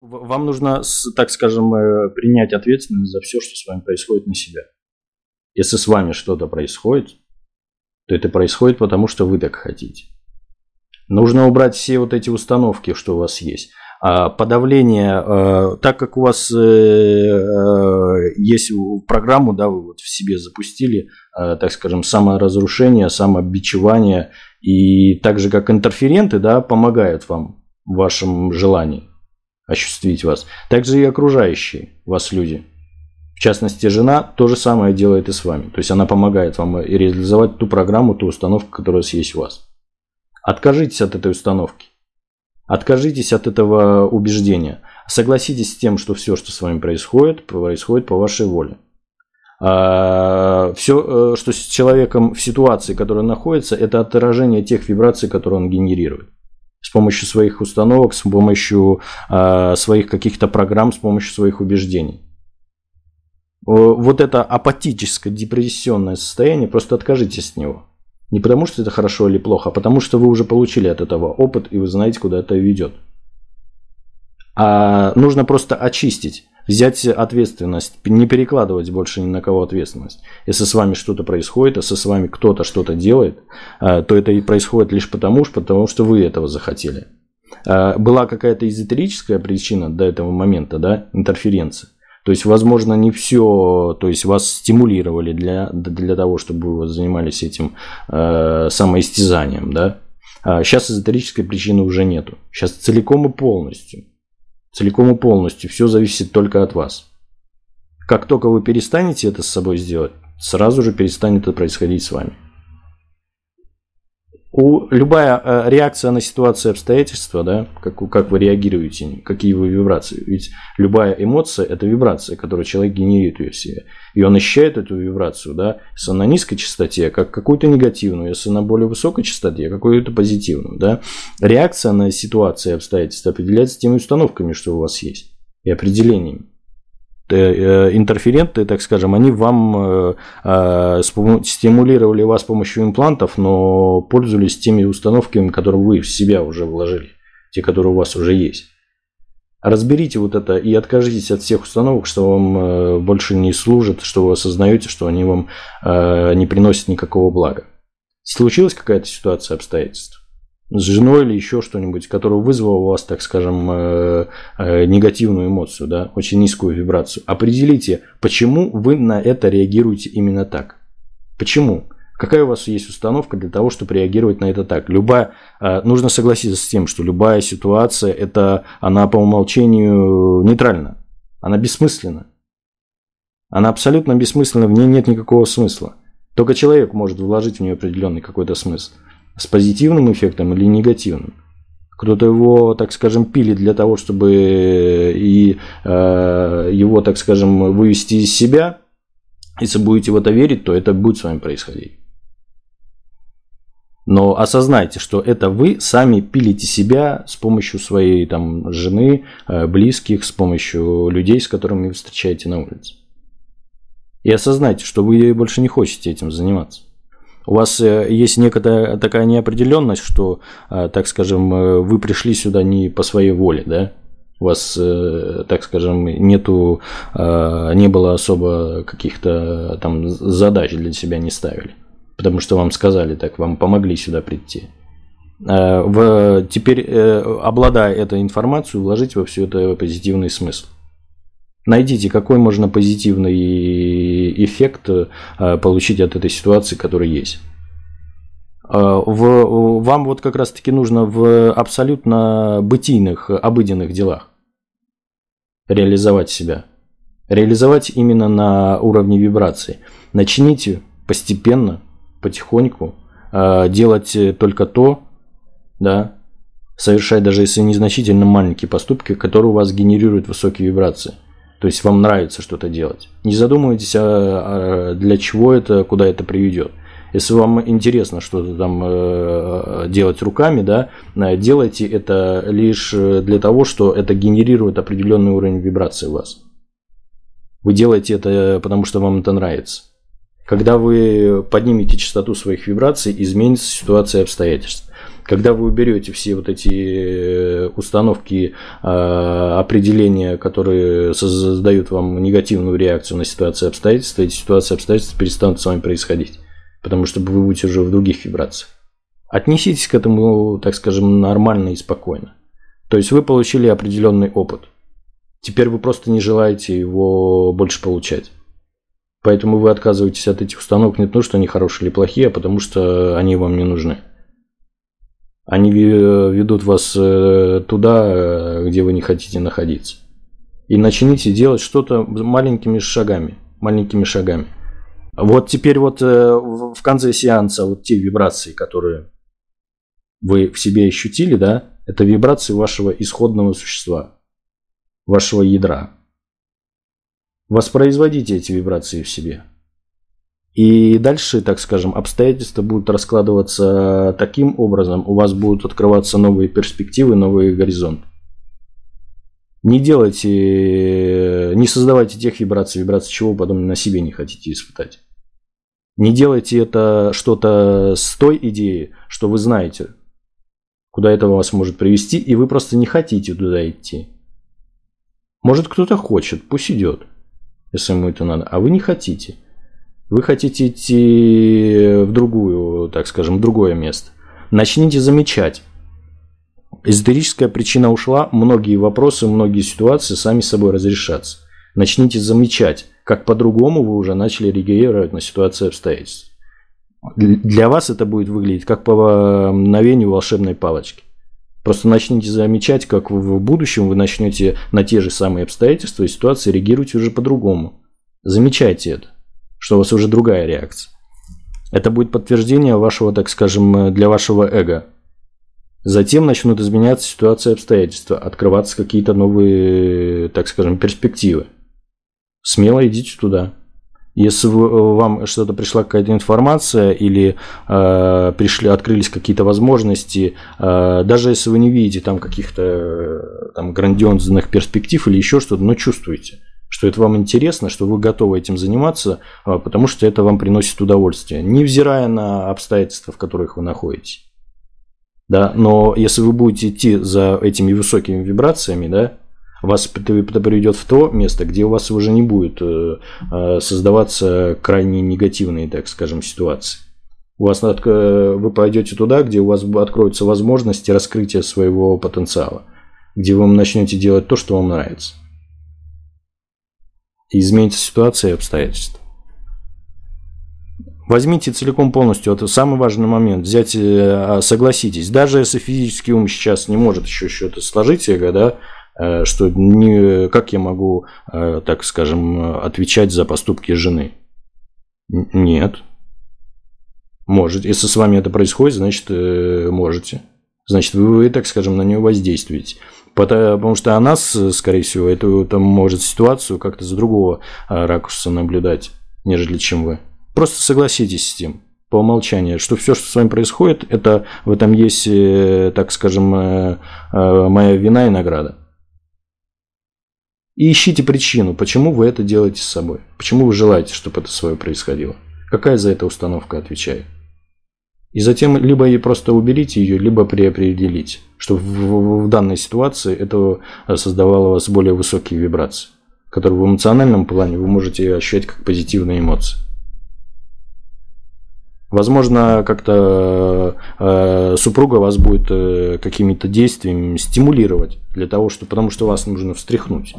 Вам нужно, так скажем, э, принять ответственность за все, что с вами происходит на себя. Если с вами что-то происходит, то это происходит потому, что вы так хотите. Нужно убрать все вот эти установки, что у вас есть. А подавление, э, так как у вас э, есть программу, да, вы вот в себе запустили, так скажем, саморазрушение, самобичевание, и так же как интерференты, да, помогают вам в вашем желании осуществить вас. Также и окружающие вас люди. В частности, жена то же самое делает и с вами. То есть она помогает вам и реализовать ту программу, ту установку, которая есть у вас. Откажитесь от этой установки. Откажитесь от этого убеждения. Согласитесь с тем, что все, что с вами происходит, происходит по вашей воле. А, все, э, что с человеком в ситуации, которая находится, это отражение тех вибраций, которые он генерирует с помощью своих установок, с помощью э, своих каких-то программ, с помощью своих убеждений. Вот это апатическое, депрессионное состояние, просто откажитесь от него. Не потому, что это хорошо или плохо, а потому, что вы уже получили от этого опыт, и вы знаете, куда это ведет. А нужно просто очистить взять ответственность, не перекладывать больше ни на кого ответственность. Если с вами что-то происходит, если с вами кто-то что-то делает, э, то это и происходит лишь потому, потому что вы этого захотели. Э, была какая-то эзотерическая причина до этого момента, да, интерференция. То есть, возможно, не все, то есть вас стимулировали для, для того, чтобы вы занимались этим э, самоистязанием, да. А сейчас эзотерической причины уже нету. Сейчас целиком и полностью Целиком и полностью. Все зависит только от вас. Как только вы перестанете это с собой сделать, сразу же перестанет это происходить с вами. У, любая э, реакция на ситуацию обстоятельства, да, как, как вы реагируете, какие вы вибрации. Ведь любая эмоция – это вибрация, которую человек генерирует ее в себе. И он ощущает эту вибрацию, да, если на низкой частоте, как какую-то негативную, если на более высокой частоте, какую-то позитивную. Да. Реакция на ситуации и обстоятельства определяется теми установками, что у вас есть, и определениями. Э, э, интерференты, так скажем, они вам э, стимулировали вас с помощью имплантов, но пользовались теми установками, которые вы в себя уже вложили, те, которые у вас уже есть. Разберите вот это и откажитесь от всех установок, что вам больше не служат, что вы осознаете, что они вам не приносят никакого блага. Случилась какая-то ситуация обстоятельств? С женой или еще что-нибудь, которое вызвало у вас, так скажем, э, э, негативную эмоцию, да, очень низкую вибрацию. Определите, почему вы на это реагируете именно так. Почему? Какая у вас есть установка для того, чтобы реагировать на это так? Любая, э, нужно согласиться с тем, что любая ситуация, это, она по умолчанию нейтральна. Она бессмысленна. Она абсолютно бессмысленна, в ней нет никакого смысла. Только человек может вложить в нее определенный какой-то смысл с позитивным эффектом или негативным. Кто-то его, так скажем, пилит для того, чтобы и э, его, так скажем, вывести из себя. Если будете в это верить, то это будет с вами происходить. Но осознайте, что это вы сами пилите себя с помощью своей там, жены, э, близких, с помощью людей, с которыми вы встречаете на улице. И осознайте, что вы больше не хотите этим заниматься у вас э, есть некая такая неопределенность, что, э, так скажем, э, вы пришли сюда не по своей воле, да? У вас, так скажем, нету, не было особо каких-то там задач для себя не ставили. Потому что вам сказали так, вам помогли сюда прийти. В, теперь, обладая этой информацией, вложите во все это позитивный смысл. Найдите, какой можно позитивный эффект э, получить от этой ситуации, которая есть. Э, в, вам вот как раз таки нужно в абсолютно бытийных, обыденных делах реализовать себя. Реализовать именно на уровне вибрации. Начните постепенно, потихоньку э, делать только то, да, совершать даже если незначительно маленькие поступки, которые у вас генерируют высокие вибрации – то есть вам нравится что-то делать. Не задумывайтесь, а, а для чего это, куда это приведет. Если вам интересно что-то там э, делать руками, да, э, делайте это лишь для того, что это генерирует определенный уровень вибрации у вас. Вы делаете это, потому что вам это нравится. Когда вы поднимете частоту своих вибраций, изменится ситуация и обстоятельства. Когда вы уберете все вот эти э, установки, а, определения, которые создают вам негативную реакцию на ситуацию обстоятельства, эти ситуации обстоятельства перестанут с вами происходить. Потому что вы будете уже в других вибрациях. Отнеситесь к этому, так скажем, нормально и спокойно. То есть вы получили определенный опыт. Теперь вы просто не желаете его больше получать. Поэтому вы отказываетесь от этих установок не потому, что они хорошие или плохие, а потому что они вам не нужны. Они ведут вас э, туда, э, где вы не хотите находиться. И начните делать что-то маленькими шагами. Маленькими шагами. Вот теперь вот э, в конце сеанса вот те вибрации, которые вы в себе ощутили, да, это вибрации вашего исходного существа, вашего ядра. Воспроизводите эти вибрации в себе. И дальше, так скажем, обстоятельства будут раскладываться таким образом, у вас будут открываться новые перспективы, новые горизонты. Не делайте, не создавайте тех вибраций, вибраций чего потом на себе не хотите испытать. Не делайте это что-то с той идеей, что вы знаете, куда это вас может привести, и вы просто не хотите туда идти. Может кто-то хочет, пусть идет, если ему это надо, а вы не хотите – вы хотите идти в другую, так скажем, в другое место. Начните замечать. Эзотерическая причина ушла, многие вопросы, многие ситуации сами собой разрешатся. Начните замечать, как по-другому вы уже начали реагировать на ситуацию обстоятельств. Для вас это будет выглядеть как по мгновению волшебной палочки. Просто начните замечать, как в будущем вы начнете на те же самые обстоятельства и ситуации реагировать уже по-другому. Замечайте это что у вас уже другая реакция. Это будет подтверждение вашего, так скажем, для вашего эго. Затем начнут изменяться ситуации и обстоятельства, открываться какие-то новые, так скажем, перспективы. Смело идите туда. Если вам что-то пришла какая-то информация или э, пришли, открылись какие-то возможности, э, даже если вы не видите там каких-то э, там грандиозных перспектив или еще что-то, но чувствуете – что это вам интересно, что вы готовы этим заниматься, а, потому что это вам приносит удовольствие, невзирая на обстоятельства, в которых вы находитесь. Да, но если вы будете идти за этими высокими вибрациями, да, вас это приведет в то место, где у вас уже не будет э, э, создаваться крайне негативные, так скажем, ситуации. У вас вы пойдете туда, где у вас откроются возможности раскрытия своего потенциала, где вы начнете делать то, что вам нравится изменится ситуация и обстоятельства. Возьмите целиком полностью, это самый важный момент, взять, э, а, согласитесь, даже если физический ум сейчас не может еще что-то сложить да, э, что не, как я могу, э, так скажем, отвечать за поступки жены? Нет. Можете. Если с вами это происходит, значит, можете. Значит, вы, так скажем, на нее воздействуете. Потому что она, скорее всего, эту там может ситуацию как-то с другого а, ракурса наблюдать, нежели чем вы. Просто согласитесь с тем по умолчанию, что все, что с вами происходит, это в этом есть, э, так скажем, э, э, моя вина и награда. И ищите причину, почему вы это делаете с собой. Почему вы желаете, чтобы это свое происходило. Какая за это установка отвечает. И затем либо просто уберите ее, либо преопределите, что в, в данной ситуации это создавало у вас более высокие вибрации, которые в эмоциональном плане вы можете ощущать как позитивные эмоции. Возможно, как-то э, супруга вас будет э, какими-то действиями стимулировать для того, что, потому что вас нужно встряхнуть.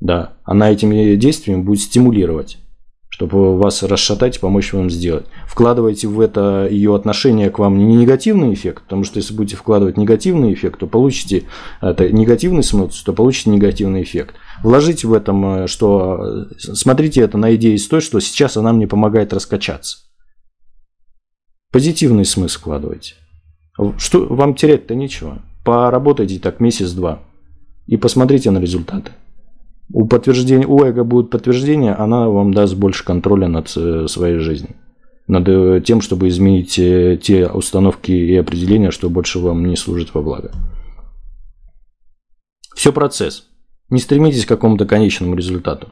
Да, она этими действиями будет стимулировать чтобы вас расшатать и помочь вам сделать. Вкладывайте в это ее отношение к вам не негативный эффект, потому что если будете вкладывать негативный эффект, то получите это негативный смысл, то получите негативный эффект. Вложите в этом, э, что э, смотрите это на идее с той, что сейчас она мне помогает раскачаться. Позитивный смысл вкладывайте. Что вам терять-то нечего. Поработайте так месяц-два и посмотрите на результаты. У, подтверждения, у эго будет подтверждение, она вам даст больше контроля над э, своей жизнью. Над э, тем, чтобы изменить э, те установки и определения, что больше вам не служит во благо. Все процесс. Не стремитесь к какому-то конечному результату.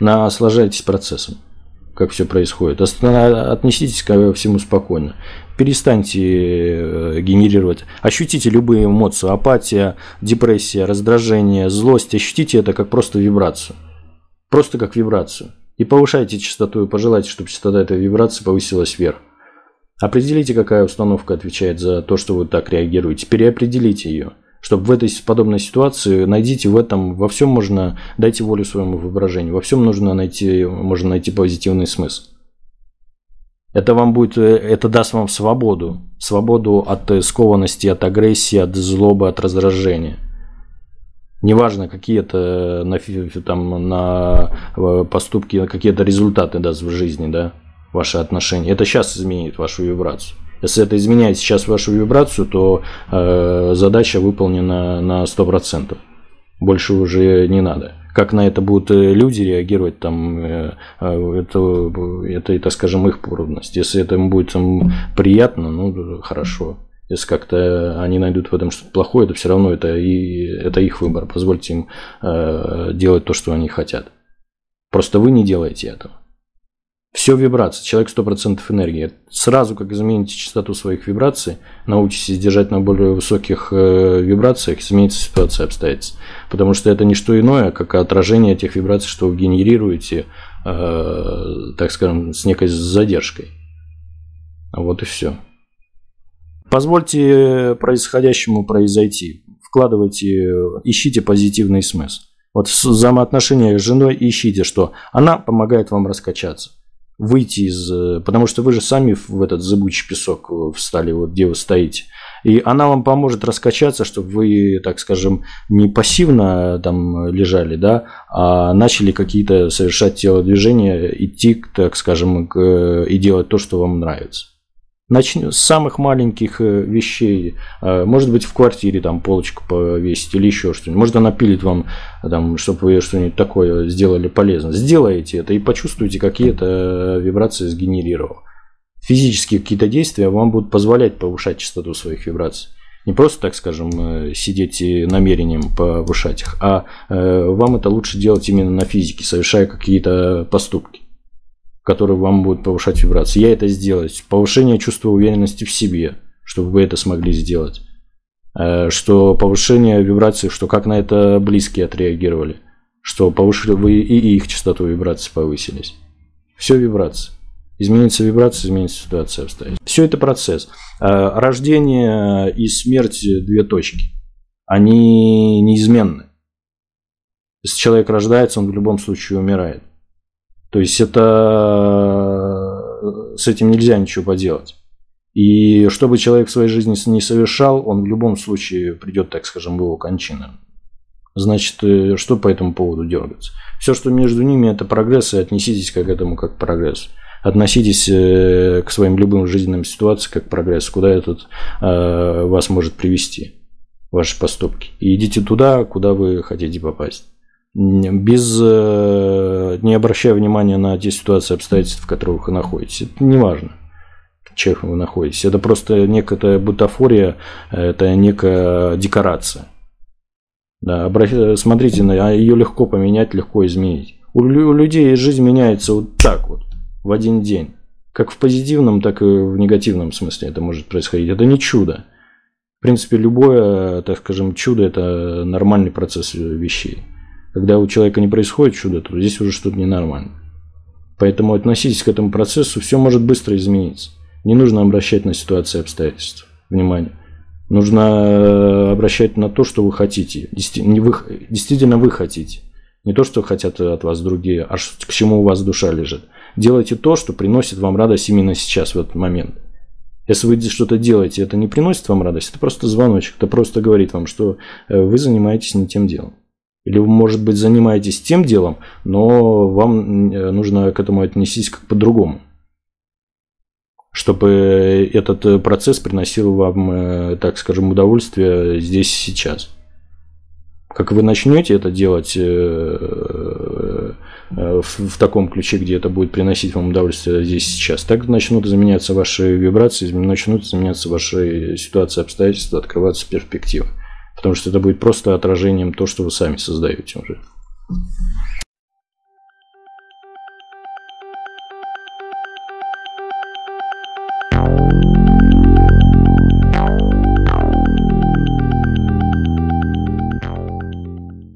Наслаждайтесь процессом. Как все происходит. Отнеситесь ко всему спокойно. Перестаньте э, генерировать. Ощутите любые эмоции. Апатия, депрессия, раздражение, злость. Ощутите это как просто вибрацию. Просто как вибрацию. И повышайте частоту и пожелайте, чтобы частота этой вибрации повысилась вверх. Определите, какая установка отвечает за то, что вы так реагируете. Переопределите ее чтобы в этой подобной ситуации найдите в этом, во всем можно, дайте волю своему воображению, во всем нужно найти, можно найти позитивный смысл. Это вам будет, это даст вам свободу, свободу от скованности, от агрессии, от злобы, от раздражения. Неважно, какие это на, там, на э, поступки, какие-то результаты даст в жизни, да, ваши отношения. Это сейчас изменит вашу вибрацию. Если это изменяет сейчас вашу вибрацию, то э, задача выполнена на 100%. Больше уже не надо. Как на это будут э, люди реагировать, там, э, э, это, это, это, скажем, их трудность. Если это им будет там, приятно, ну, хорошо. Если как-то они найдут в этом что-то плохое, то все равно это, и, это их выбор. Позвольте им э, делать то, что они хотят. Просто вы не делаете этого. Все вибрации. Человек 100% энергии. Сразу, как измените частоту своих вибраций, научитесь держать на более высоких э, вибрациях, изменится ситуация обстоятельств. Потому что это не что иное, как отражение тех вибраций, что вы генерируете, э, так скажем, с некой задержкой. Вот и все. Позвольте происходящему произойти. Вкладывайте, ищите позитивный смысл. Вот в взаимоотношениях с женой ищите, что она помогает вам раскачаться выйти из... Э, потому что вы же сами в этот зыбучий песок э, встали, вот где вы стоите. И она вам поможет раскачаться, чтобы вы, так скажем, не пассивно там лежали, да, а начали какие-то совершать телодвижения, идти, так скажем, к, и делать то, что вам нравится. Начнем с самых маленьких э, вещей. Э, может быть, в квартире там полочку повесить или еще что-нибудь. Может, она пилит вам, там, чтобы вы что-нибудь такое сделали полезно. Сделайте это и почувствуйте, какие это вибрации сгенерировал. Физические какие-то действия вам будут позволять повышать частоту своих вибраций. Не просто, так скажем, э, сидеть намерением повышать их, а вам это лучше делать именно на физике, совершая какие-то поступки которые вам будут повышать вибрации. Я это сделаю. Повышение чувства уверенности в себе, чтобы вы это смогли сделать. Э, что повышение вибраций, что как на это близкие отреагировали. Что повышили вы и их частоту вибраций повысились. Все вибрации. Изменится вибрация, изменится ситуация обстоит. Все это процесс. Э, рождение и смерть – две точки. Они неизменны. Если человек рождается, он в любом случае умирает. То есть это э, с этим нельзя ничего поделать. И что бы человек в своей жизни не совершал, он в любом случае придет, так скажем, в его кончину. Значит, э, что по этому поводу дергаться? Все, что между ними, это прогресс, и отнеситесь к этому как к прогрессу. Относитесь э, к своим любым жизненным ситуациям как к прогрессу, куда этот вас может привести, ваши поступки. И идите туда, куда вы хотите попасть без э, не обращая внимания на те ситуации, обстоятельства, в которых вы находитесь. Это не важно, чем вы находитесь. Это просто некая бутафория, это некая декорация. Да, обращ... Смотрите, а ее легко поменять, легко изменить. У людей жизнь меняется вот так вот, в один день. Как в позитивном, так и в негативном смысле это может происходить. Это не чудо. В принципе, любое, так скажем, чудо – это нормальный процесс вещей. Когда у человека не происходит чудо, то здесь уже что-то ненормально. Поэтому относитесь к этому процессу, все может быстро измениться. Не нужно обращать на ситуации обстоятельств внимание. Нужно э, обращать на то, что вы хотите. Действительно вы хотите. Не то, что хотят от вас другие, а к чему у вас душа лежит. Делайте то, что приносит вам радость именно сейчас, в этот момент. Если вы что-то делаете, это не приносит вам радость, это просто звоночек, это просто говорит вам, что э, вы занимаетесь не тем делом. Или вы, может быть, занимаетесь тем делом, но вам э, нужно к этому отнестись как по-другому. Чтобы этот э, процесс приносил вам, э, так скажем, удовольствие здесь и сейчас. Как вы начнете это делать в таком ключе, где это будет приносить вам удовольствие здесь и сейчас, так начнут изменяться ваши вибрации, начнут изменяться ваши ситуации, обстоятельства, открываться перспективы. Потому что это будет просто отражением то, что вы сами создаете уже.